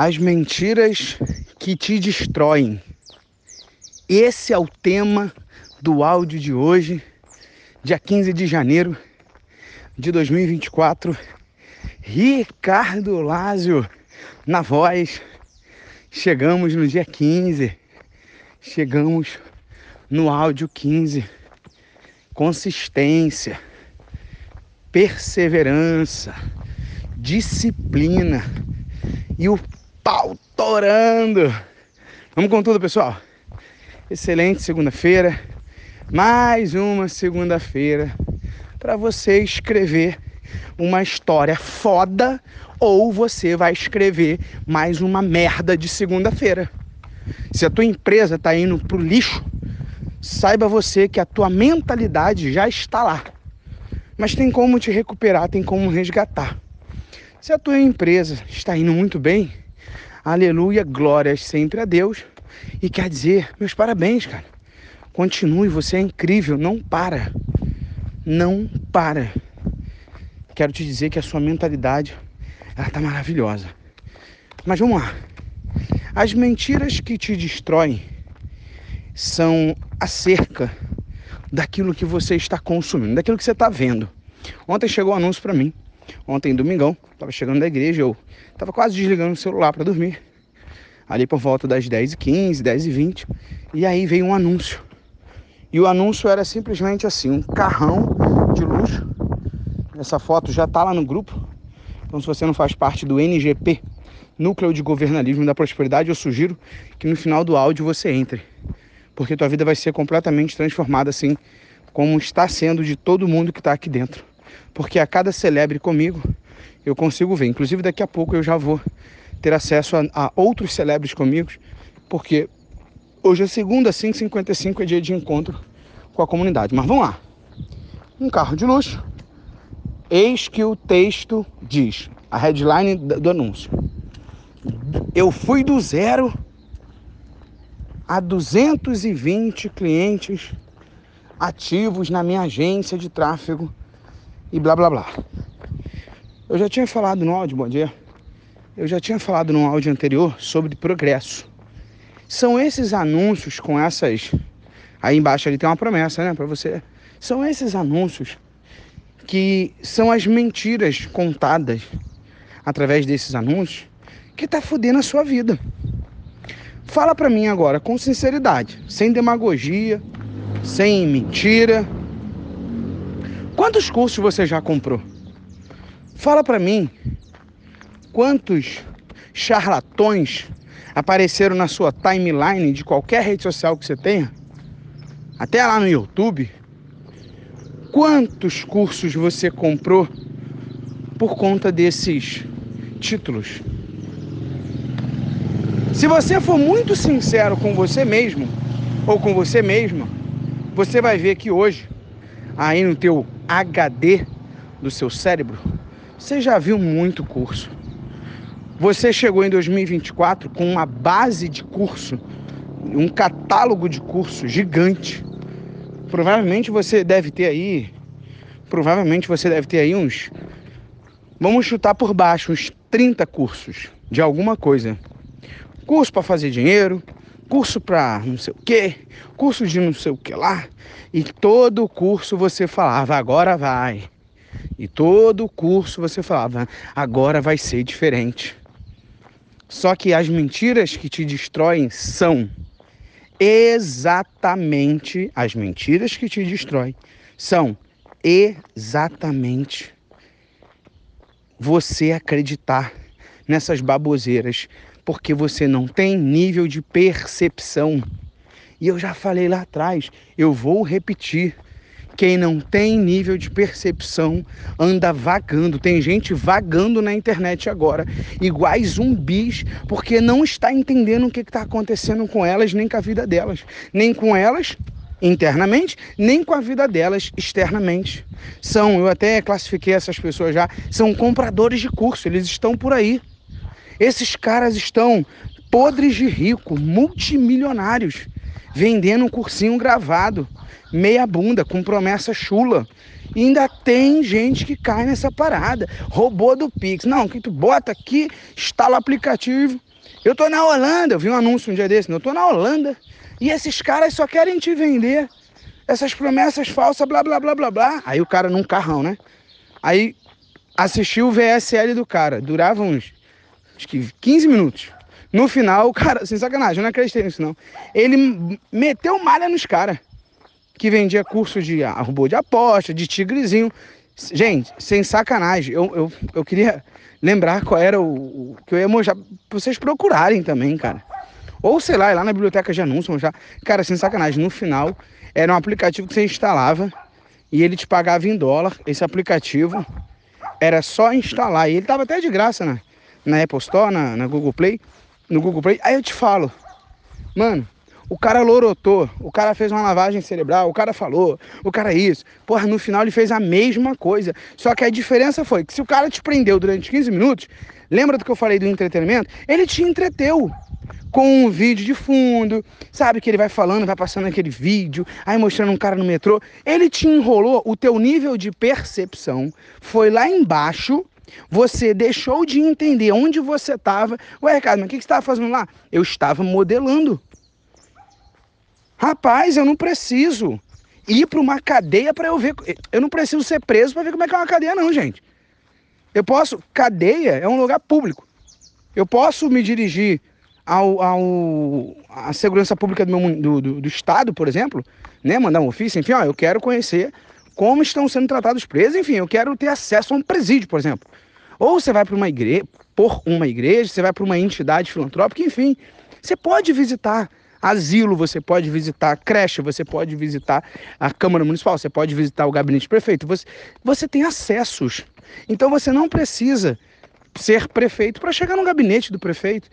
As mentiras que te destroem. Esse é o tema do áudio de hoje, dia 15 de janeiro de 2024. Ricardo Lázio na voz. Chegamos no dia 15. Chegamos no áudio 15. Consistência, perseverança, disciplina e o pau torando. Vamos com tudo, pessoal. Excelente segunda-feira. Mais uma segunda-feira para você escrever uma história foda ou você vai escrever mais uma merda de segunda-feira. Se a tua empresa está indo pro lixo, saiba você que a tua mentalidade já está lá. Mas tem como te recuperar, tem como resgatar. Se a tua empresa está indo muito bem, aleluia, glórias sempre a Deus. E quer dizer, meus parabéns, cara. Continue, você é incrível, não para. Não para. Quero te dizer que a sua mentalidade, ela tá maravilhosa. Mas vamos lá. As mentiras que te destroem são acerca daquilo que você está consumindo, daquilo que você está vendo. Ontem chegou um anúncio para mim Ontem, domingão, tava chegando da igreja, eu tava quase desligando o celular para dormir. Ali por volta das 10h15, 10h20. E aí veio um anúncio. E o anúncio era simplesmente assim, um carrão de luxo. Essa foto já tá lá no grupo. Então se você não faz parte do NGP, Núcleo de Governalismo da Prosperidade, eu sugiro que no final do áudio você entre. Porque tua vida vai ser completamente transformada assim, como está sendo de todo mundo que está aqui dentro porque a cada celebre comigo eu consigo ver. Inclusive daqui a pouco eu já vou ter acesso a, a outros celebres comigo, porque hoje é segunda, 5h55 é dia de encontro com a comunidade. Mas vamos lá. Um carro de luxo. Eis que o texto diz, a headline do anúncio. Eu fui do zero a 220 clientes ativos na minha agência de tráfego e blá blá blá. Eu já tinha falado no áudio, bom dia. Eu já tinha falado no áudio anterior sobre progresso. São esses anúncios com essas. Aí embaixo ali tem uma promessa, né, para você. São esses anúncios que são as mentiras contadas através desses anúncios que tá fudendo a sua vida. Fala para mim agora com sinceridade, sem demagogia, sem mentira Quantos cursos você já comprou? Fala para mim. Quantos charlatões apareceram na sua timeline de qualquer rede social que você tenha? Até lá no YouTube. Quantos cursos você comprou por conta desses títulos? Se você for muito sincero com você mesmo ou com você mesma, você vai ver que hoje, aí no teu HD do seu cérebro, você já viu muito curso. Você chegou em 2024 com uma base de curso, um catálogo de curso gigante. Provavelmente você deve ter aí, provavelmente você deve ter aí uns, vamos chutar por baixo, uns 30 cursos de alguma coisa. Curso para fazer dinheiro, curso para não sei o que, curso de não sei o que lá. E todo curso você falava, agora vai. E todo curso você falava, agora vai ser diferente. Só que as mentiras que te destroem são exatamente as mentiras que te destroem são exatamente você acreditar nessas baboseiras porque você não tem nível de percepção. E eu já falei lá atrás, eu vou repetir. Quem não tem nível de percepção anda vagando. Tem gente vagando na internet agora, iguais zumbis, porque não está entendendo o que está acontecendo com elas, nem com a vida delas. Nem com elas internamente, nem com a vida delas externamente. São, eu até classifiquei essas pessoas já, são compradores de curso, eles estão por aí. Esses caras estão podres de rico, multimilionários, vendendo um cursinho gravado, meia bunda, com promessa chula. E ainda tem gente que cai nessa parada. Robô do Pix. Não, que tu bota aqui, instala o aplicativo Eu tô na Holanda, eu vi um anúncio um dia desse, eu tô na Holanda e esses caras só querem te vender essas promessas falsas, blá blá blá blá blá. Aí o cara num carrão, né? Aí assistiu o VSL do cara, durava uns acho que 15 minutos. No final, o cara, sem sacanagem, eu não acreditei nisso não. Ele meteu malha nos caras que vendia curso de robô de aposta, de tigrezinho. Gente, sem sacanagem, eu, eu, eu queria lembrar qual era o, o que eu ia mostrar pra vocês procurarem também, cara. Ou sei lá, lá na biblioteca de anúncios mostrar. Cara, sem sacanagem, no final era um aplicativo que você instalava e ele te pagava em dólar. Esse aplicativo era só instalar. E ele tava até de graça na, na Apple Store, na, na Google Play. No Google Play. Aí eu te falo, mano, o cara lorotou, o cara fez uma lavagem cerebral, o cara falou, o cara isso. Porra, no final ele fez a mesma coisa. Só que a diferença foi que se o cara te prendeu durante 15 minutos, lembra do que eu falei do entretenimento? Ele te entreteu com um vídeo de fundo, sabe que ele vai falando, vai passando aquele vídeo, aí mostrando um cara no metrô. Ele te enrolou, o teu nível de percepção foi lá embaixo. Você deixou de entender onde você estava. Ué, Ricardo, mas o que você estava fazendo lá? Eu estava modelando. Rapaz, eu não preciso ir para uma cadeia para eu ver. Eu não preciso ser preso para ver como é que é uma cadeia, não, gente. Eu posso. Cadeia é um lugar público. Eu posso me dirigir ao, ao à segurança pública do, meu, do, do, do, estado, por exemplo, né? Mandar um ofício, enfim, ó, eu quero conhecer como estão sendo tratados presos, enfim, eu quero ter acesso a um presídio, por exemplo. Ou você vai para uma igreja, por uma igreja, você vai para uma entidade filantrópica, enfim, você pode visitar asilo, você pode visitar creche, você pode visitar a Câmara Municipal, você pode visitar o gabinete de prefeito. Você, você tem acessos. Então você não precisa ser prefeito para chegar no gabinete do prefeito.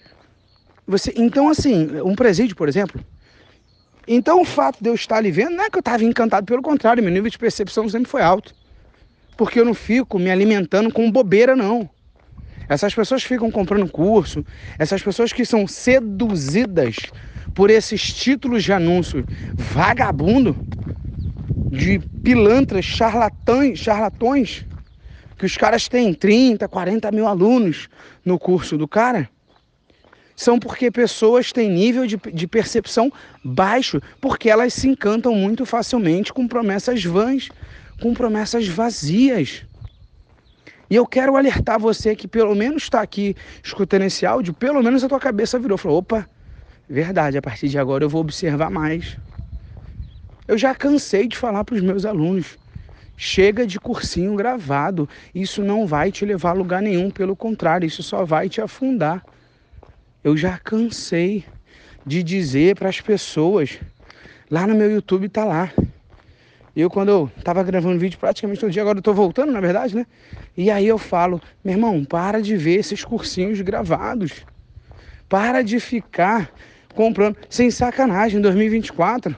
Você, então, assim, um presídio, por exemplo. Então, o fato de eu estar ali vendo, não é que eu estava encantado, pelo contrário, meu nível de percepção sempre foi alto. Porque eu não fico me alimentando com bobeira, não. Essas pessoas ficam comprando curso, essas pessoas que são seduzidas por esses títulos de anúncio vagabundo, de pilantras, charlatães, charlatões, que os caras têm 30, 40 mil alunos no curso do cara, são porque pessoas têm nível de, de percepção baixo, porque elas se encantam muito facilmente com promessas vãs, com promessas vazias. E eu quero alertar você que pelo menos está aqui escutando esse áudio, pelo menos a tua cabeça virou, falou, opa, Verdade, a partir de agora eu vou observar mais. Eu já cansei de falar para os meus alunos: chega de cursinho gravado, isso não vai te levar a lugar nenhum, pelo contrário, isso só vai te afundar. Eu já cansei de dizer para as pessoas, lá no meu YouTube tá lá. Eu, quando eu tava gravando vídeo praticamente todo dia, agora eu tô voltando, na verdade, né? E aí eu falo, meu irmão, para de ver esses cursinhos gravados. Para de ficar comprando, sem sacanagem, em 2024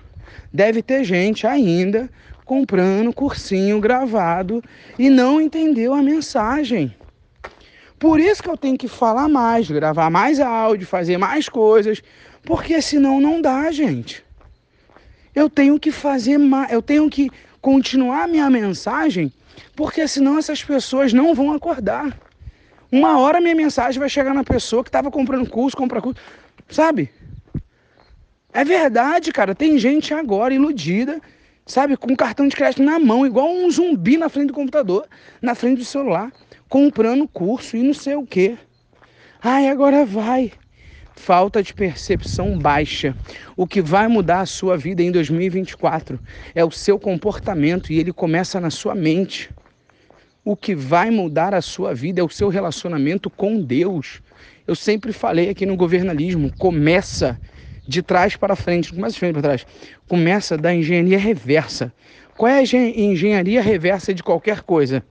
deve ter gente ainda comprando cursinho gravado e não entendeu a mensagem. Por isso que eu tenho que falar mais, gravar mais áudio, fazer mais coisas, porque senão não dá, gente. Eu tenho que fazer mais, eu tenho que continuar minha mensagem, porque senão essas pessoas não vão acordar. Uma hora minha mensagem vai chegar na pessoa que estava comprando curso, compra curso, sabe? É verdade, cara. Tem gente agora iludida, sabe, com cartão de crédito na mão, igual um zumbi na frente do computador, na frente do celular, comprando curso e não sei o quê. Ai, agora vai. Falta de percepção baixa. O que vai mudar a sua vida em 2024 é o seu comportamento e ele começa na sua mente. O que vai mudar a sua vida é o seu relacionamento com Deus. Eu sempre falei aqui no governalismo, começa de trás para frente, começa de frente para trás. Começa da engenharia reversa. Qual é a engenharia reversa de qualquer coisa?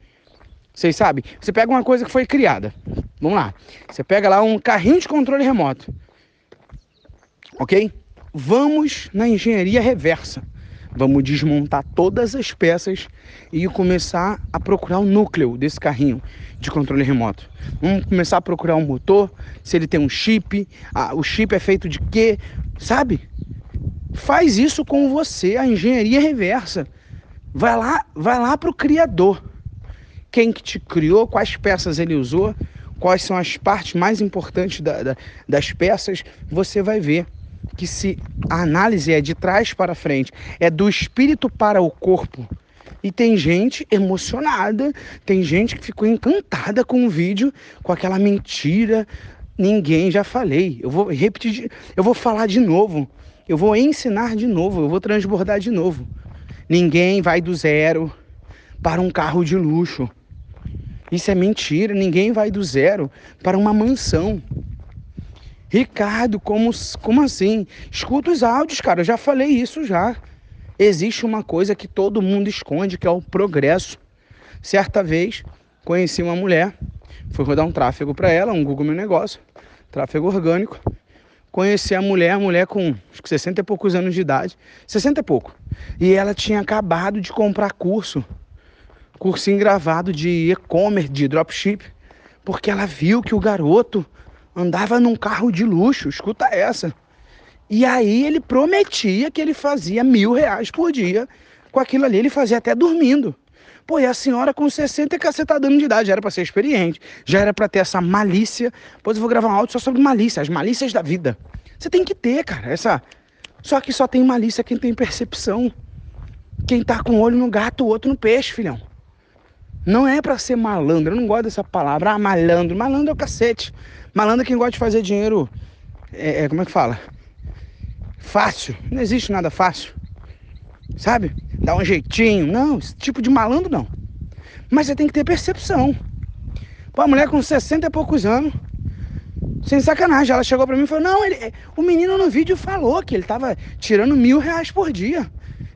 Vocês sabem? Você pega uma coisa que foi criada. Vamos lá. Você pega lá um carrinho de controle remoto. Ok? Vamos na engenharia reversa. Vamos desmontar todas as peças e começar a procurar o núcleo desse carrinho de controle remoto. Vamos começar a procurar um motor, se ele tem um chip, ah, o chip é feito de quê, sabe? Faz isso com você, a engenharia reversa. Vai lá, vai lá para o criador. Quem que te criou, quais peças ele usou, quais são as partes mais importantes da, da, das peças, você vai ver que se a análise é de trás para frente, é do espírito para o corpo. E tem gente emocionada, tem gente que ficou encantada com o vídeo, com aquela mentira. Ninguém, já falei. Eu vou repetir, eu vou falar de novo. Eu vou ensinar de novo, eu vou transbordar de novo. Ninguém vai do zero para um carro de luxo. Isso é mentira. Ninguém vai do zero para uma mansão. Ricardo, como, como assim? Escuta os áudios, cara. Eu já falei isso já. Existe uma coisa que todo mundo esconde, que é o progresso. Certa vez, conheci uma mulher, fui rodar um tráfego para ela, um Google Meu Negócio, tráfego orgânico. Conheci a mulher, a mulher com acho que 60 e poucos anos de idade, 60 e pouco. E ela tinha acabado de comprar curso cursinho gravado de e-commerce, de dropship, porque ela viu que o garoto andava num carro de luxo, escuta essa. E aí ele prometia que ele fazia mil reais por dia com aquilo ali, ele fazia até dormindo. Pô, e a senhora com 60 e cacetado anos de idade, já era para ser experiente, já era para ter essa malícia. Pois eu vou gravar um áudio só sobre malícia, as malícias da vida. Você tem que ter, cara, essa. Só que só tem malícia quem tem percepção. Quem tá com um olho no gato, o outro no peixe, filhão. Não é para ser malandro, eu não gosto dessa palavra. Ah, malandro. Malandro é o cacete. Malandro é quem gosta de fazer dinheiro. É, é, como é que fala? Fácil. Não existe nada fácil. Sabe? Dá um jeitinho. Não, esse tipo de malandro não. Mas você tem que ter percepção. Pô, a mulher com 60 e poucos anos. Sem sacanagem. Ela chegou pra mim e falou: Não, ele, o menino no vídeo falou que ele tava tirando mil reais por dia.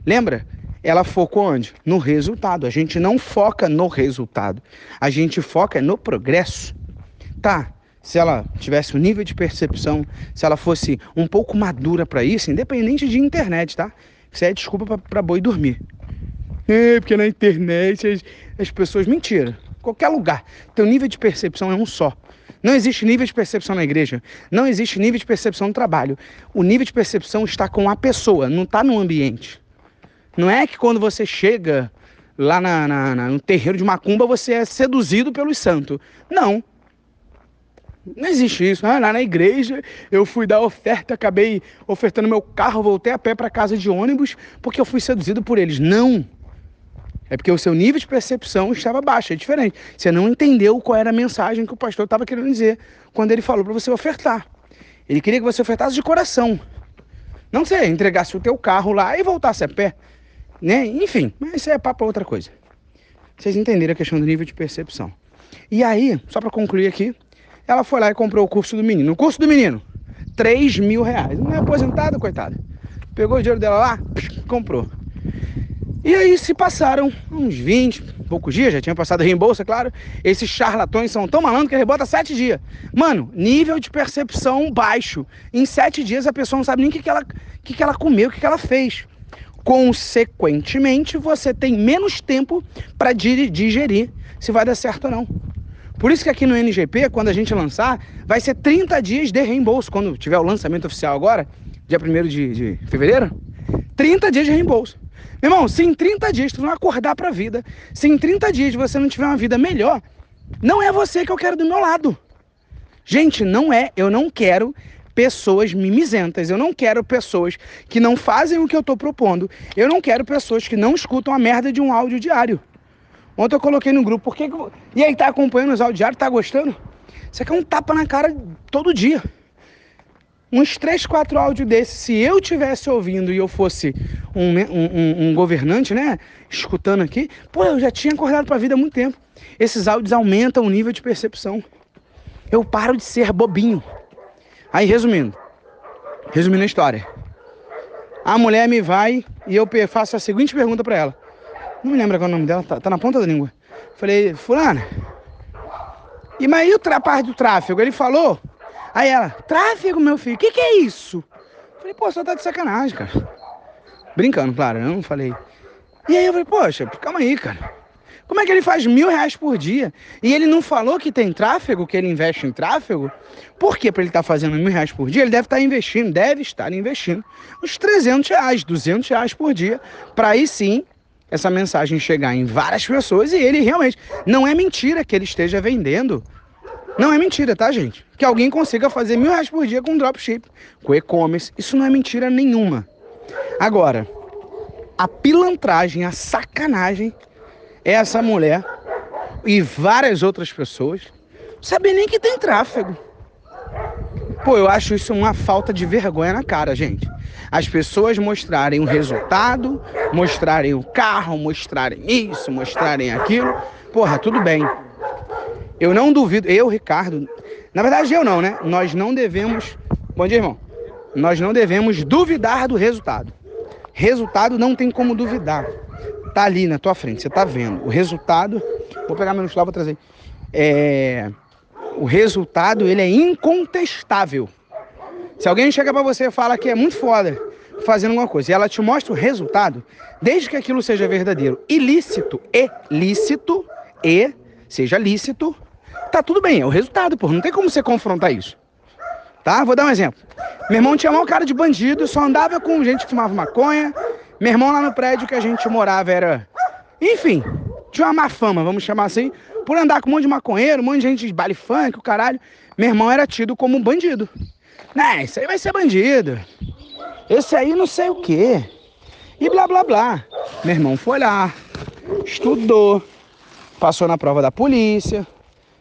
Lembra? Ela focou onde? No resultado. A gente não foca no resultado. A gente foca no progresso. Tá, se ela tivesse um nível de percepção, se ela fosse um pouco madura para isso, independente de internet, tá? Isso é desculpa para boi dormir. É, porque na internet as, as pessoas. Mentira. Qualquer lugar. Teu nível de percepção é um só. Não existe nível de percepção na igreja. Não existe nível de percepção no trabalho. O nível de percepção está com a pessoa, não está no ambiente. Não é que quando você chega lá na, na, na, no terreiro de Macumba você é seduzido pelos santos. Não. Não existe isso. Ah, lá na igreja eu fui dar oferta, acabei ofertando meu carro, voltei a pé para casa de ônibus porque eu fui seduzido por eles. Não. É porque o seu nível de percepção estava baixo, é diferente. Você não entendeu qual era a mensagem que o pastor estava querendo dizer quando ele falou para você ofertar. Ele queria que você ofertasse de coração. Não você entregasse o teu carro lá e voltasse a pé né? Enfim, mas isso é papo outra coisa. Vocês entenderam a questão do nível de percepção. E aí, só para concluir aqui, ela foi lá e comprou o curso do menino. O curso do menino, 3 mil reais. Não é aposentado, coitada. Pegou o dinheiro dela lá, comprou. E aí se passaram uns 20, poucos dias, já tinha passado reembolso, é claro. Esses charlatões são tão malandros que rebota sete dias. Mano, nível de percepção baixo. Em sete dias a pessoa não sabe nem o que, que, ela, que, que ela comeu, o que, que ela fez. Consequentemente, você tem menos tempo para digerir se vai dar certo ou não. Por isso que aqui no NGP, quando a gente lançar, vai ser 30 dias de reembolso. Quando tiver o lançamento oficial agora, dia 1 de, de fevereiro, 30 dias de reembolso. Meu irmão, se em 30 dias tu não acordar pra vida, se em 30 dias você não tiver uma vida melhor, não é você que eu quero do meu lado. Gente, não é, eu não quero pessoas mimizentas. Eu não quero pessoas que não fazem o que eu estou propondo. Eu não quero pessoas que não escutam a merda de um áudio diário. Ontem eu coloquei no grupo, por que. E aí, tá acompanhando os áudios diários, tá gostando? Isso aqui é um tapa na cara todo dia. Uns três, quatro áudios desses, se eu tivesse ouvindo e eu fosse um, um, um, governante, né? Escutando aqui, pô, eu já tinha acordado para a vida há muito tempo. Esses áudios aumentam o nível de percepção. Eu paro de ser bobinho. Aí, resumindo, resumindo a história. A mulher me vai e eu faço a seguinte pergunta para ela. Não me lembro é o nome dela, tá, tá na ponta da língua. Falei, fulana, e mas aí a parte do tráfego? Ele falou. Aí ela, tráfego, meu filho, o que, que é isso? Falei, pô, só tá de sacanagem, cara. Brincando, claro, eu não falei. E aí eu falei, poxa, calma aí, cara. Como é que ele faz mil reais por dia? E ele não falou que tem tráfego, que ele investe em tráfego? Por que para ele estar tá fazendo mil reais por dia? Ele deve estar tá investindo, deve estar investindo uns 300 reais, 200 reais por dia, para aí sim essa mensagem chegar em várias pessoas e ele realmente. Não é mentira que ele esteja vendendo. Não é mentira, tá, gente? Que alguém consiga fazer mil reais por dia com dropship, com e-commerce. Isso não é mentira nenhuma. Agora, a pilantragem, a sacanagem essa mulher e várias outras pessoas saber nem que tem tráfego. Pô, eu acho isso uma falta de vergonha na cara, gente. As pessoas mostrarem o resultado, mostrarem o carro, mostrarem isso, mostrarem aquilo. Porra, tudo bem. Eu não duvido, eu, Ricardo, na verdade eu não, né? Nós não devemos. Bom dia, irmão. Nós não devemos duvidar do resultado. Resultado não tem como duvidar. Tá ali na tua frente, você tá vendo. O resultado. Vou pegar meu celular, vou trazer. É, o resultado, ele é incontestável. Se alguém chega para você e fala que é muito foda fazendo alguma coisa e ela te mostra o resultado, desde que aquilo seja verdadeiro, ilícito e lícito e seja lícito, tá tudo bem, é o resultado, pô. Não tem como você confrontar isso. Tá? Vou dar um exemplo. Meu irmão tinha maior cara de bandido, só andava com gente que fumava maconha. Meu irmão lá no prédio que a gente morava era. Enfim, tinha uma má fama, vamos chamar assim, por andar com um monte de maconheiro, um monte de gente de baile funk, o caralho. Meu irmão era tido como um bandido. Né, isso aí vai ser bandido. Esse aí não sei o quê. E blá blá blá. Meu irmão foi lá, estudou, passou na prova da polícia,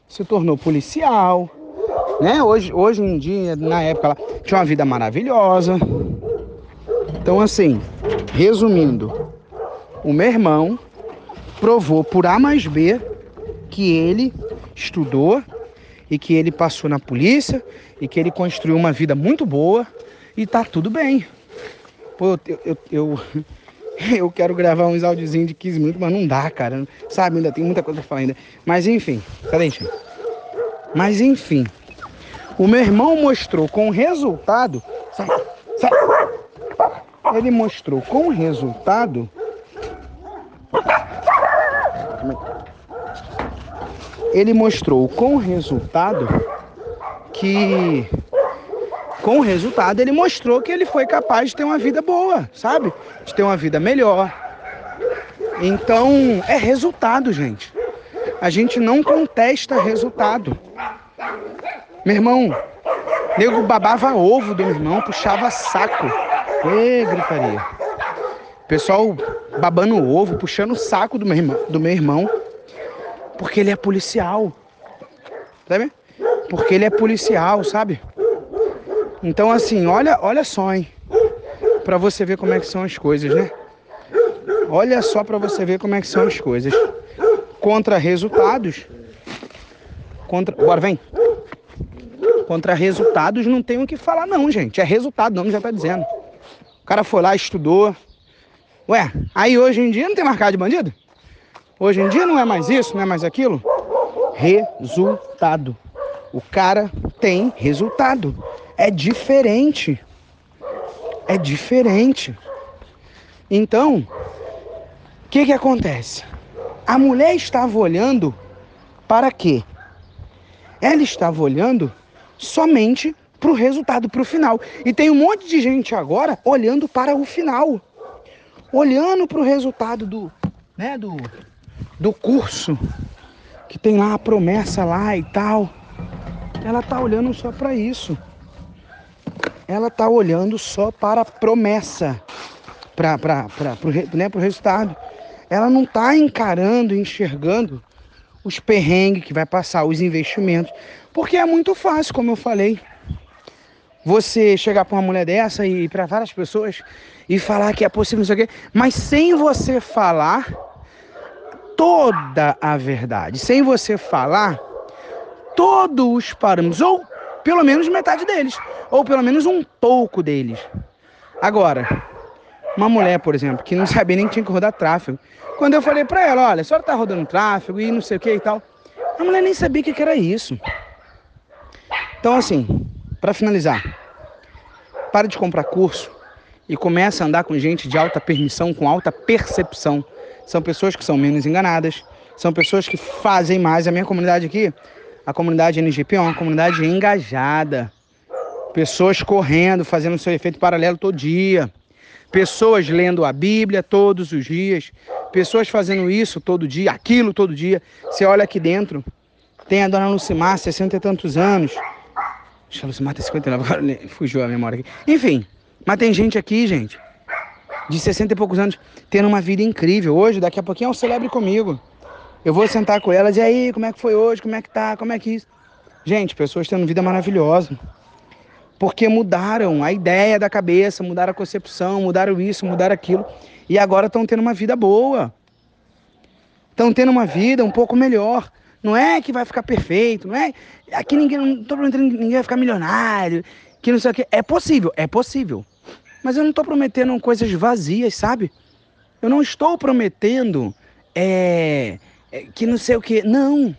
se tornou policial, né? Hoje, hoje em dia, na época, tinha uma vida maravilhosa. Então, assim, resumindo, o meu irmão provou por A mais B que ele estudou e que ele passou na polícia e que ele construiu uma vida muito boa e tá tudo bem. Pô, eu, eu, eu, eu quero gravar uns áudiozinhos de 15 minutos, mas não dá, cara. Sabe, ainda tem muita coisa pra falar ainda. Mas enfim, cadê, gente? Mas enfim, o meu irmão mostrou com resultado. Sai. Ele mostrou com resultado. Ele mostrou com resultado que. Com o resultado, ele mostrou que ele foi capaz de ter uma vida boa, sabe? De ter uma vida melhor. Então, é resultado, gente. A gente não contesta resultado. Meu irmão, nego babava ovo do meu irmão, puxava saco. Ê, gritaria. Pessoal babando ovo, puxando o saco do meu irmão, do meu irmão porque ele é policial. Sabe? Porque ele é policial, sabe? Então assim, olha, olha só, hein? Para você ver como é que são as coisas, né? Olha só para você ver como é que são as coisas. Contra resultados. Contra, bora vem. Contra resultados não tem o que falar, não, gente. É resultado, o nome já tá dizendo. Cara foi lá, estudou. Ué, aí hoje em dia não tem marcado de bandido? Hoje em dia não é mais isso, não é mais aquilo? Resultado. O cara tem resultado. É diferente. É diferente. Então, o que que acontece? A mulher estava olhando para quê? Ela estava olhando somente para o resultado, para o final. E tem um monte de gente agora olhando para o final, olhando para o resultado do, né, do, do curso que tem lá a promessa lá e tal. Ela tá olhando só para isso. Ela tá olhando só para a promessa, para para pro, né, pro resultado. Ela não tá encarando, enxergando os perrengues que vai passar, os investimentos. Porque é muito fácil, como eu falei. Você chegar para uma mulher dessa e para várias pessoas e falar que é possível isso aqui, mas sem você falar toda a verdade, sem você falar todos os parâmetros, ou pelo menos metade deles, ou pelo menos um pouco deles. Agora, uma mulher, por exemplo, que não sabia nem que tinha que rodar tráfego, quando eu falei para ela, olha, a senhora tá rodando tráfego e não sei o que e tal, a mulher nem sabia o que era isso. Então, assim, para finalizar, para de comprar curso e começa a andar com gente de alta permissão, com alta percepção. São pessoas que são menos enganadas, são pessoas que fazem mais. A minha comunidade aqui, a comunidade NGP, é uma comunidade engajada. Pessoas correndo, fazendo seu efeito paralelo todo dia. Pessoas lendo a Bíblia todos os dias. Pessoas fazendo isso todo dia, aquilo todo dia. Você olha aqui dentro, Tem a dona Lucimar, 60 e tantos anos. Acho que a Lucimar tem 59, agora fugiu a memória aqui. Enfim, mas tem gente aqui, gente, de 60 e poucos anos, tendo uma vida incrível. Hoje, daqui a pouquinho, é um celebre comigo. Eu vou sentar com elas e aí, como é que foi hoje? Como é que tá? Como é que isso? Gente, pessoas tendo vida maravilhosa. Porque mudaram a ideia da cabeça, mudaram a concepção, mudaram isso, mudaram aquilo. E agora estão tendo uma vida boa. Estão tendo uma vida um pouco melhor. Não é que vai ficar perfeito, não é. Aqui ninguém, não tô prometendo ninguém vai ficar milionário, que não sei o que. É possível, é possível. Mas eu não estou prometendo coisas vazias, sabe? Eu não estou prometendo é, é, que não sei o que. Não.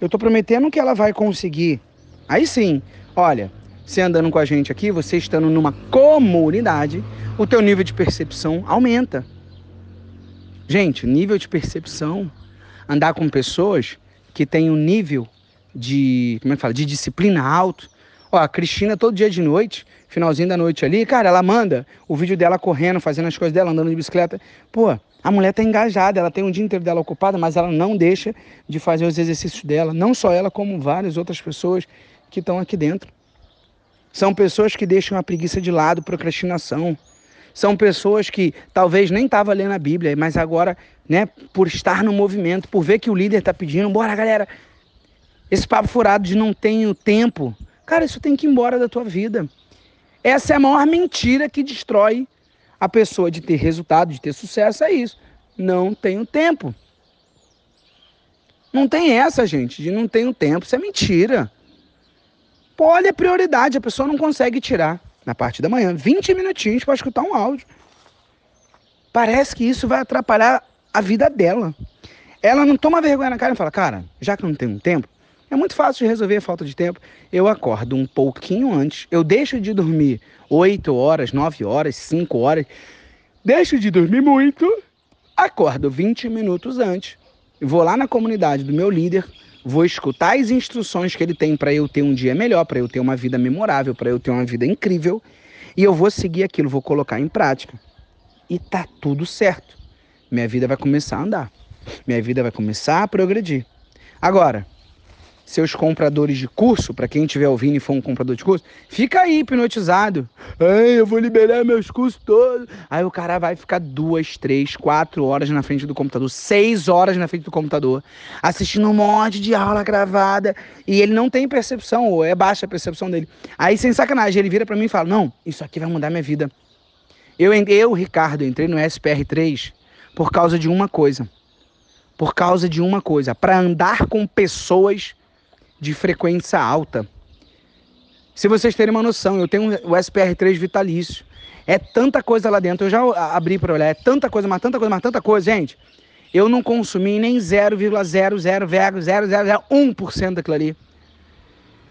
Eu estou prometendo que ela vai conseguir. Aí sim, olha, você andando com a gente aqui, você estando numa comunidade, o teu nível de percepção aumenta. Gente, nível de percepção, andar com pessoas que têm um nível de, como é que fala, de disciplina alto. Ó, a Cristina todo dia de noite, finalzinho da noite ali, cara, ela manda o vídeo dela correndo, fazendo as coisas dela, andando de bicicleta. Pô, a mulher tá engajada, ela tem um dia inteiro dela ocupada, mas ela não deixa de fazer os exercícios dela, não só ela, como várias outras pessoas que estão aqui dentro. São pessoas que deixam a preguiça de lado, procrastinação. São pessoas que talvez nem estavam lendo a Bíblia, mas agora, né, por estar no movimento, por ver que o líder está pedindo, bora galera, esse papo furado de não tenho tempo, cara, isso tem que ir embora da tua vida. Essa é a maior mentira que destrói a pessoa de ter resultado, de ter sucesso, é isso. Não tenho tempo. Não tem essa, gente, de não tenho tempo, isso é mentira. Pode é prioridade, a pessoa não consegue tirar na parte da manhã, 20 minutinhos para escutar um áudio. Parece que isso vai atrapalhar a vida dela. Ela não toma vergonha na cara e fala, cara, já que eu não tenho tempo, é muito fácil de resolver a falta de tempo. Eu acordo um pouquinho antes, eu deixo de dormir 8 horas, 9 horas, 5 horas, deixo de dormir muito, acordo 20 minutos antes, vou lá na comunidade do meu líder, vou escutar as instruções que ele tem para eu ter um dia melhor, para eu ter uma vida memorável, para eu ter uma vida incrível, e eu vou seguir aquilo, vou colocar em prática. E tá tudo certo. Minha vida vai começar a andar. Minha vida vai começar a progredir. Agora, seus compradores de curso, para quem estiver ouvindo e for um comprador de curso, fica aí hipnotizado. Ai, eu vou liberar meus cursos todos. Aí o cara vai ficar duas, três, quatro horas na frente do computador, seis horas na frente do computador, assistindo um monte de aula gravada e ele não tem percepção, ou é baixa a percepção dele. Aí, sem sacanagem, ele vira para mim e fala: Não, isso aqui vai mudar minha vida. Eu, eu Ricardo, entrei no SPR3 por causa de uma coisa. Por causa de uma coisa, para andar com pessoas de frequência alta. Se vocês terem uma noção, eu tenho o SPR3 vitalício. É tanta coisa lá dentro, eu já abri para olhar, é tanta coisa, mas tanta coisa, mas tanta coisa, gente. Eu não consumi nem 0,000001% daquilo ali.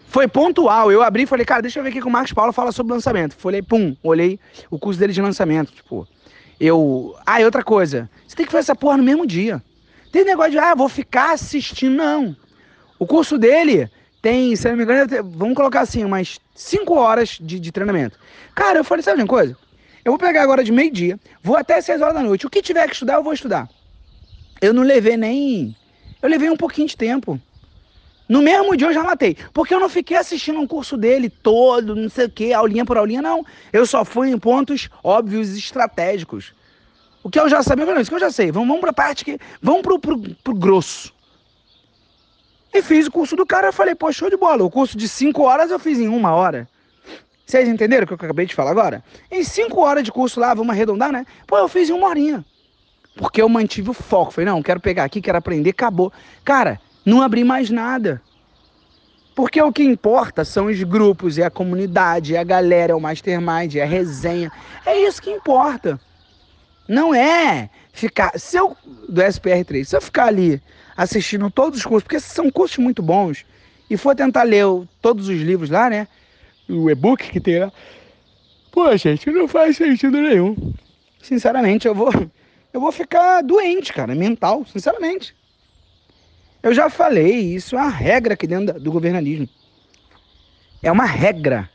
Foi pontual. Eu abri e falei, cara, deixa eu ver o que o Marcos Paulo fala sobre lançamento. Falei, pum, olhei o curso dele de lançamento. Tipo, eu. Ah, e outra coisa. Você tem que fazer essa porra no mesmo dia. Tem negócio de, ah, vou ficar assistindo. Não. O curso dele tem, se não me engano, vamos colocar assim, umas 5 horas de, de treinamento. Cara, eu falei, sabe uma coisa? Eu vou pegar agora de meio-dia, vou até 6 horas da noite. O que tiver que estudar, eu vou estudar. Eu não levei nem. Eu levei um pouquinho de tempo. No mesmo dia eu já matei. Porque eu não fiquei assistindo um curso dele todo, não sei o que, aulinha por aulinha, não. Eu só fui em pontos óbvios estratégicos. O que eu já sabia, falei, isso que eu já sei. Vamos, vamos pra parte que. Vamos pro, pro, pro grosso. E fiz o curso do cara, eu falei, pô, show de bola. O curso de 5 horas eu fiz em uma hora. Vocês entenderam o que eu acabei de falar agora? Em 5 horas de curso lá, vamos arredondar, né? Pô, eu fiz em uma horinha. Porque eu mantive o foco. Falei, não, quero pegar aqui, quero aprender, acabou. Cara, não abri mais nada. Porque o que importa são os grupos, é a comunidade, é a galera, é o mastermind, é a resenha. É isso que importa. Não é ficar. Se eu, do SPR3, se eu ficar ali assistindo todos os cursos, porque são cursos muito bons, e for tentar ler todos os livros lá, né? O e-book que tem lá. Pô, gente, não faz sentido nenhum. Sinceramente, eu vou. Eu vou ficar doente, cara, mental, sinceramente. Eu já falei, isso é uma regra aqui dentro do governalismo. É uma regra.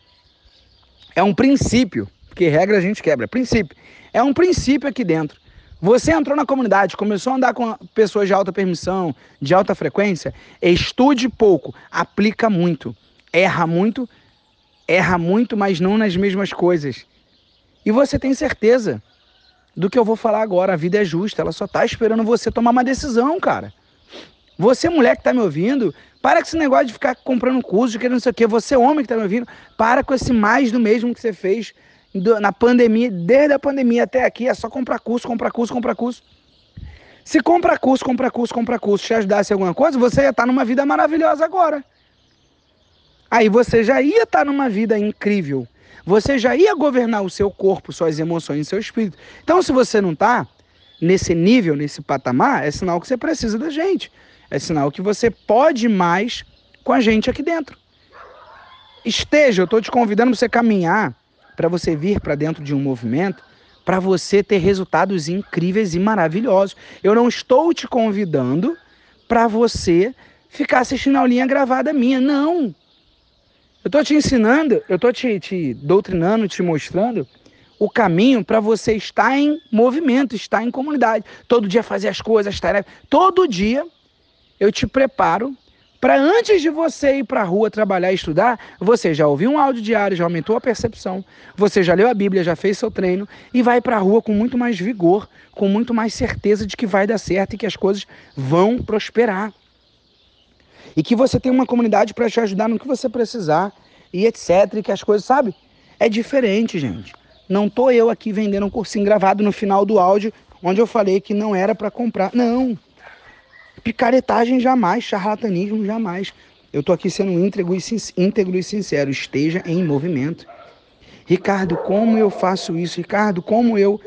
É um princípio. Porque regra a gente quebra. Princípio. É um princípio aqui dentro. Você entrou na comunidade, começou a andar com pessoas de alta permissão, de alta frequência, estude pouco, aplica muito, erra muito, erra muito, mas não nas mesmas coisas. E você tem certeza do que eu vou falar agora. A vida é justa, ela só está esperando você tomar uma decisão, cara. Você, mulher que está me ouvindo, para com esse negócio de ficar comprando curso, querendo não sei o quê. Você, homem que está me ouvindo, para com esse mais do mesmo que você fez na pandemia, desde a pandemia até aqui. É só comprar curso, comprar curso, comprar curso. Se comprar curso, comprar curso, comprar curso, te ajudasse alguma coisa, você ia estar tá numa vida maravilhosa agora. Aí você já ia estar tá numa vida incrível. Você já ia governar o seu corpo, suas emoções, seu espírito. Então, se você não está nesse nível, nesse patamar, é sinal que você precisa da gente. É sinal que você pode mais com a gente aqui dentro. Esteja, eu estou te convidando para você caminhar, para você vir para dentro de um movimento, para você ter resultados incríveis e maravilhosos. Eu não estou te convidando para você ficar assistindo a aulinha gravada minha, não. Eu estou te ensinando, eu estou te, te doutrinando, te mostrando o caminho para você estar em movimento, estar em comunidade. Todo dia fazer as coisas, as tarefas. Todo dia eu te preparo para antes de você ir para a rua trabalhar e estudar, você já ouviu um áudio diário, já aumentou a percepção, você já leu a Bíblia, já fez seu treino e vai para a rua com muito mais vigor, com muito mais certeza de que vai dar certo e que as coisas vão prosperar e que você tem uma comunidade para te ajudar no que você precisar e etc. E que as coisas, sabe? É diferente, gente. Não tô eu aqui vendendo um cursinho gravado no final do áudio onde eu falei que não era para comprar. Não. Picaretagem jamais, charlatanismo jamais. Eu tô aqui sendo íntegro e, íntegro e sincero. Esteja em movimento. Ricardo, como eu faço isso? Ricardo, como eu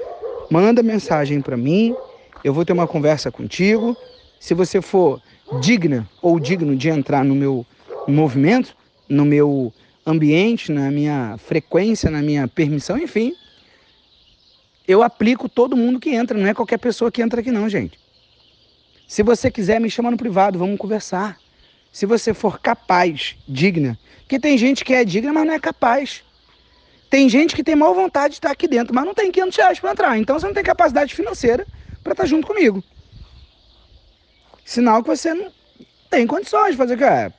manda mensagem para mim? Eu vou ter uma conversa contigo. Se você for digna ou digno de entrar no meu movimento, no meu ambiente, na minha frequência, na minha permissão, enfim, eu aplico todo mundo que entra, não é qualquer pessoa que entra aqui não, gente. Se você quiser, me chama no privado, vamos conversar. Se você for capaz, digna, porque tem gente que é digna, mas não é capaz. Tem gente que tem mal vontade de estar aqui dentro, mas não tem 500 reais para entrar. Então você não tem capacidade financeira para estar junto comigo. Sinal que você não tem condições de fazer o que é.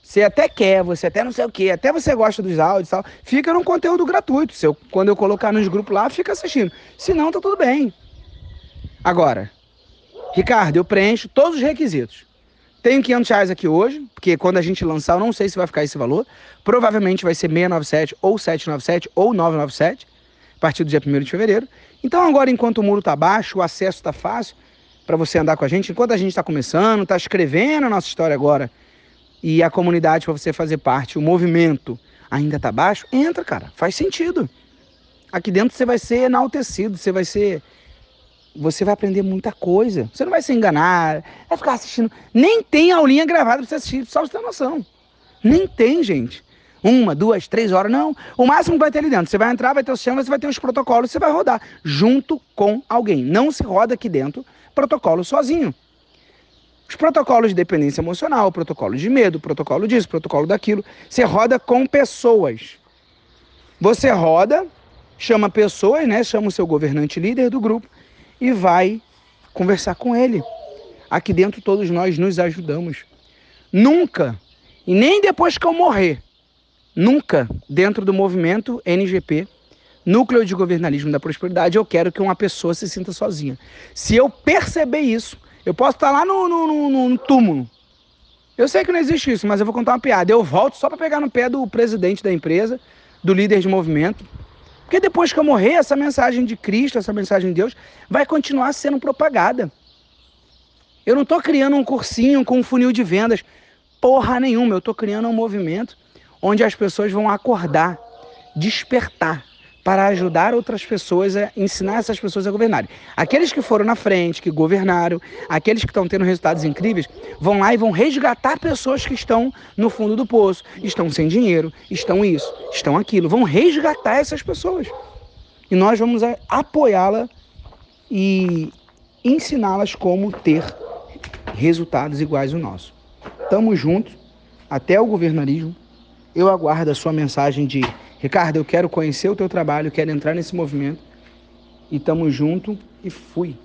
Você até quer, você até não sei o que, até você gosta dos áudios e tal, fica num conteúdo gratuito. Se eu, quando eu colocar nos grupos lá, fica assistindo. Se não, tá tudo bem. Agora, Ricardo, eu preencho todos os requisitos. Tenho 500 reais aqui hoje, porque quando a gente lançar, eu não sei se vai ficar esse valor. Provavelmente vai ser 697 ou 797 ou 997, a partir do dia 1 de fevereiro. Então agora, enquanto o muro está baixo, o acesso está fácil para você andar com a gente, enquanto a gente está começando, está escrevendo a nossa história agora, e a comunidade para você fazer parte, o movimento ainda está baixo, entra, cara, faz sentido. Aqui dentro você vai ser enaltecido, você vai ser. Você vai aprender muita coisa. Você não vai se enganar, vai ficar assistindo. Nem tem aulinha gravada para você assistir, só você ter noção. Nem tem, gente. Uma, duas, três horas, não. O máximo que vai ter ali dentro. Você vai entrar, vai ter o sistema, você vai ter os protocolos, você vai rodar junto com alguém. Não se roda aqui dentro protocolo sozinho. Os protocolos de dependência emocional, protocolo de medo, protocolo disso, protocolo daquilo. Você roda com pessoas. Você roda, chama pessoas, né? Chama o seu governante líder do grupo e vai conversar com ele. Aqui dentro todos nós nos ajudamos. Nunca, e nem depois que eu morrer, nunca dentro do movimento NGP, Núcleo de Governalismo da Prosperidade, eu quero que uma pessoa se sinta sozinha. Se eu perceber isso, eu posso estar lá no, no, no, no túmulo. Eu sei que não existe isso, mas eu vou contar uma piada. Eu volto só para pegar no pé do presidente da empresa, do líder de movimento. Porque depois que eu morrer, essa mensagem de Cristo, essa mensagem de Deus, vai continuar sendo propagada. Eu não estou criando um cursinho com um funil de vendas. Porra nenhuma. Eu estou criando um movimento onde as pessoas vão acordar, despertar para ajudar outras pessoas a ensinar essas pessoas a governarem. Aqueles que foram na frente, que governaram, aqueles que estão tendo resultados incríveis, vão lá e vão resgatar pessoas que estão no fundo do poço, estão sem dinheiro, estão isso, estão aquilo, vão resgatar essas pessoas. E nós vamos apoiá-la e ensiná-las como ter resultados iguais ao nosso. Tamo junto, até o governarismo. Eu aguardo a sua mensagem de Ricardo, eu quero conhecer o teu trabalho, quero entrar nesse movimento. e tamo junto e fui.